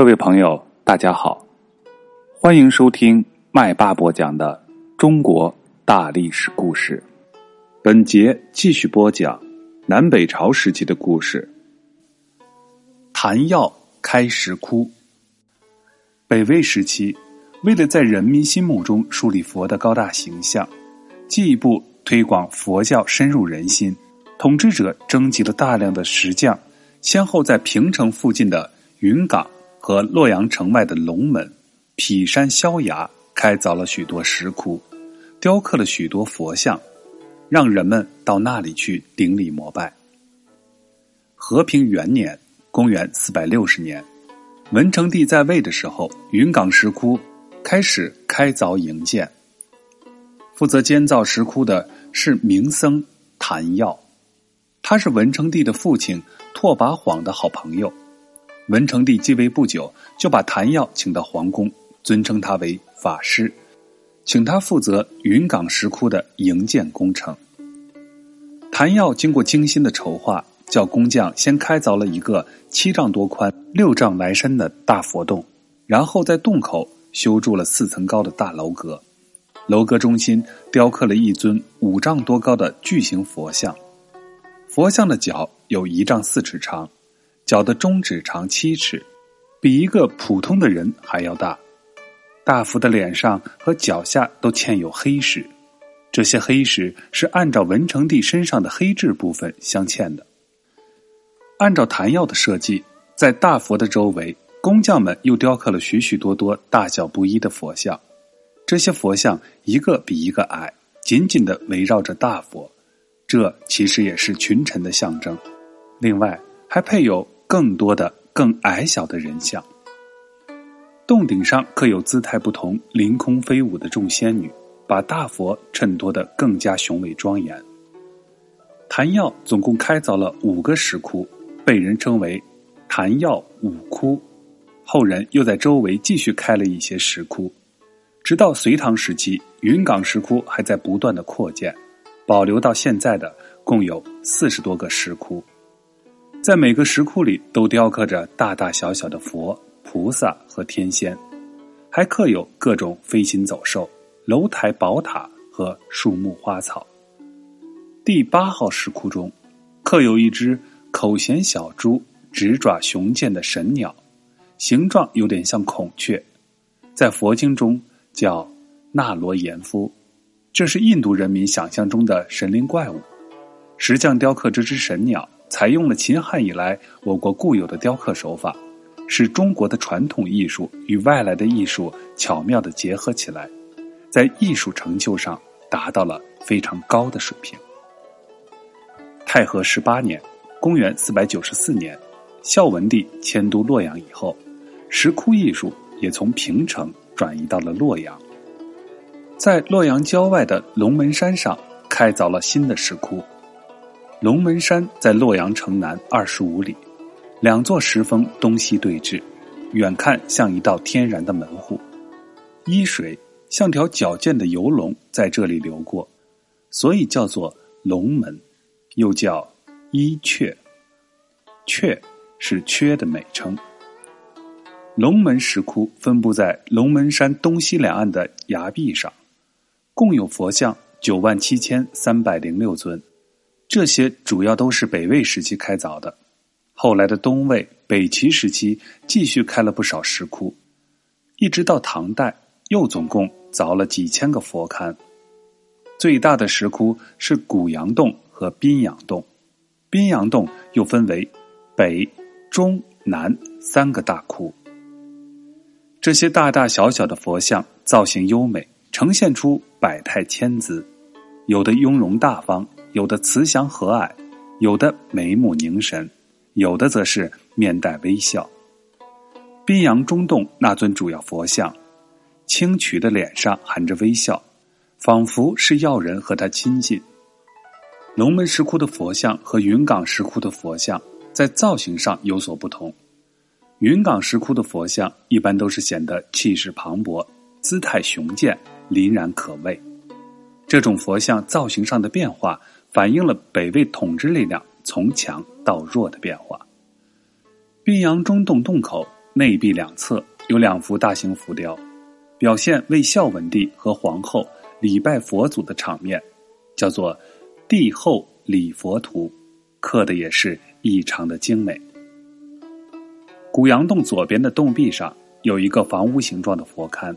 各位朋友，大家好，欢迎收听麦霸播讲的中国大历史故事。本节继续播讲南北朝时期的故事。谭耀开石窟。北魏时期，为了在人民心目中树立佛的高大形象，进一步推广佛教深入人心，统治者征集了大量的石匠，先后在平城附近的云冈。和洛阳城外的龙门、毗山、萧崖开凿了许多石窟，雕刻了许多佛像，让人们到那里去顶礼膜拜。和平元年（公元四百六十年），文成帝在位的时候，云冈石窟开始开凿营建。负责建造石窟的是明僧谭耀，他是文成帝的父亲拓跋晃的好朋友。文成帝继位不久，就把谭耀请到皇宫，尊称他为法师，请他负责云冈石窟的营建工程。谭耀经过精心的筹划，叫工匠先开凿了一个七丈多宽、六丈来深的大佛洞，然后在洞口修筑了四层高的大楼阁，楼阁中心雕刻了一尊五丈多高的巨型佛像，佛像的脚有一丈四尺长。脚的中指长七尺，比一个普通的人还要大。大佛的脸上和脚下都嵌有黑石，这些黑石是按照文成帝身上的黑痣部分镶嵌的。按照谭耀的设计，在大佛的周围，工匠们又雕刻了许许多多大小不一的佛像。这些佛像一个比一个矮，紧紧的围绕着大佛，这其实也是群臣的象征。另外，还配有。更多的更矮小的人像，洞顶上刻有姿态不同、凌空飞舞的众仙女，把大佛衬托得更加雄伟庄严。昙耀总共开凿了五个石窟，被人称为“昙耀五窟”。后人又在周围继续开了一些石窟，直到隋唐时期，云冈石窟还在不断的扩建，保留到现在的共有四十多个石窟。在每个石窟里都雕刻着大大小小的佛、菩萨和天仙，还刻有各种飞禽走兽、楼台宝塔和树木花草。第八号石窟中，刻有一只口衔小珠、直爪雄健的神鸟，形状有点像孔雀，在佛经中叫那罗延夫，这是印度人民想象中的神灵怪物。石匠雕刻这只神鸟。采用了秦汉以来我国固有的雕刻手法，使中国的传统艺术与外来的艺术巧妙的结合起来，在艺术成就上达到了非常高的水平。太和十八年（公元四百九十四年），孝文帝迁都洛阳以后，石窟艺术也从平城转移到了洛阳，在洛阳郊外的龙门山上开凿了新的石窟。龙门山在洛阳城南二十五里，两座石峰东西对峙，远看像一道天然的门户，依水像条矫健的游龙在这里流过，所以叫做龙门，又叫伊阙。阙是缺的美称。龙门石窟分布在龙门山东西两岸的崖壁上，共有佛像九万七千三百零六尊。这些主要都是北魏时期开凿的，后来的东魏、北齐时期继续开了不少石窟，一直到唐代又总共凿了几千个佛龛。最大的石窟是古阳洞和宾阳洞，宾阳洞又分为北、中、南三个大窟。这些大大小小的佛像造型优美，呈现出百态千姿，有的雍容大方。有的慈祥和蔼，有的眉目凝神，有的则是面带微笑。宾阳中洞那尊主要佛像，清曲的脸上含着微笑，仿佛是要人和他亲近。龙门石窟的佛像和云冈石窟的佛像在造型上有所不同。云冈石窟的佛像一般都是显得气势磅礴、姿态雄健、凛然可畏。这种佛像造型上的变化。反映了北魏统治力量从强到弱的变化。宾阳中洞洞口内壁两侧有两幅大型浮雕，表现魏孝文帝和皇后礼拜佛祖的场面，叫做《帝后礼佛图》，刻的也是异常的精美。古阳洞左边的洞壁上有一个房屋形状的佛龛，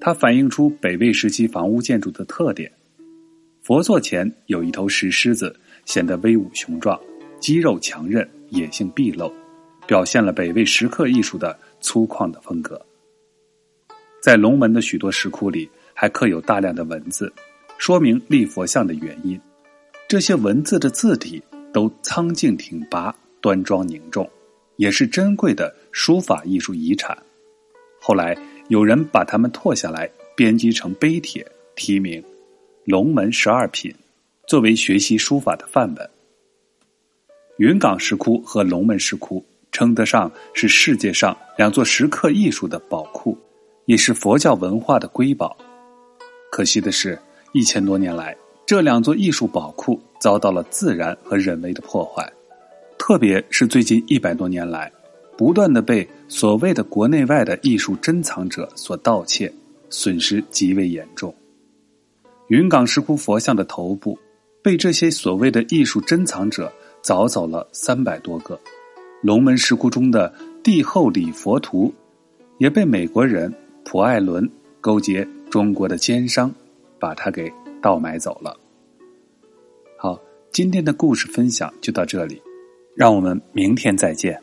它反映出北魏时期房屋建筑的特点。佛座前有一头石狮子，显得威武雄壮，肌肉强韧，野性毕露。表现了北魏石刻艺术的粗犷的风格。在龙门的许多石窟里，还刻有大量的文字，说明立佛像的原因。这些文字的字体都苍劲挺拔、端庄凝重，也是珍贵的书法艺术遗产。后来有人把它们拓下来，编辑成碑帖，题名《龙门十二品》，作为学习书法的范本。云冈石窟和龙门石窟。称得上是世界上两座石刻艺术的宝库，也是佛教文化的瑰宝。可惜的是，一千多年来，这两座艺术宝库遭到了自然和人为的破坏，特别是最近一百多年来，不断的被所谓的国内外的艺术珍藏者所盗窃，损失极为严重。云冈石窟佛像的头部，被这些所谓的艺术珍藏者凿走了三百多个。龙门石窟中的帝后礼佛图，也被美国人普艾伦勾结中国的奸商，把它给盗买走了。好，今天的故事分享就到这里，让我们明天再见。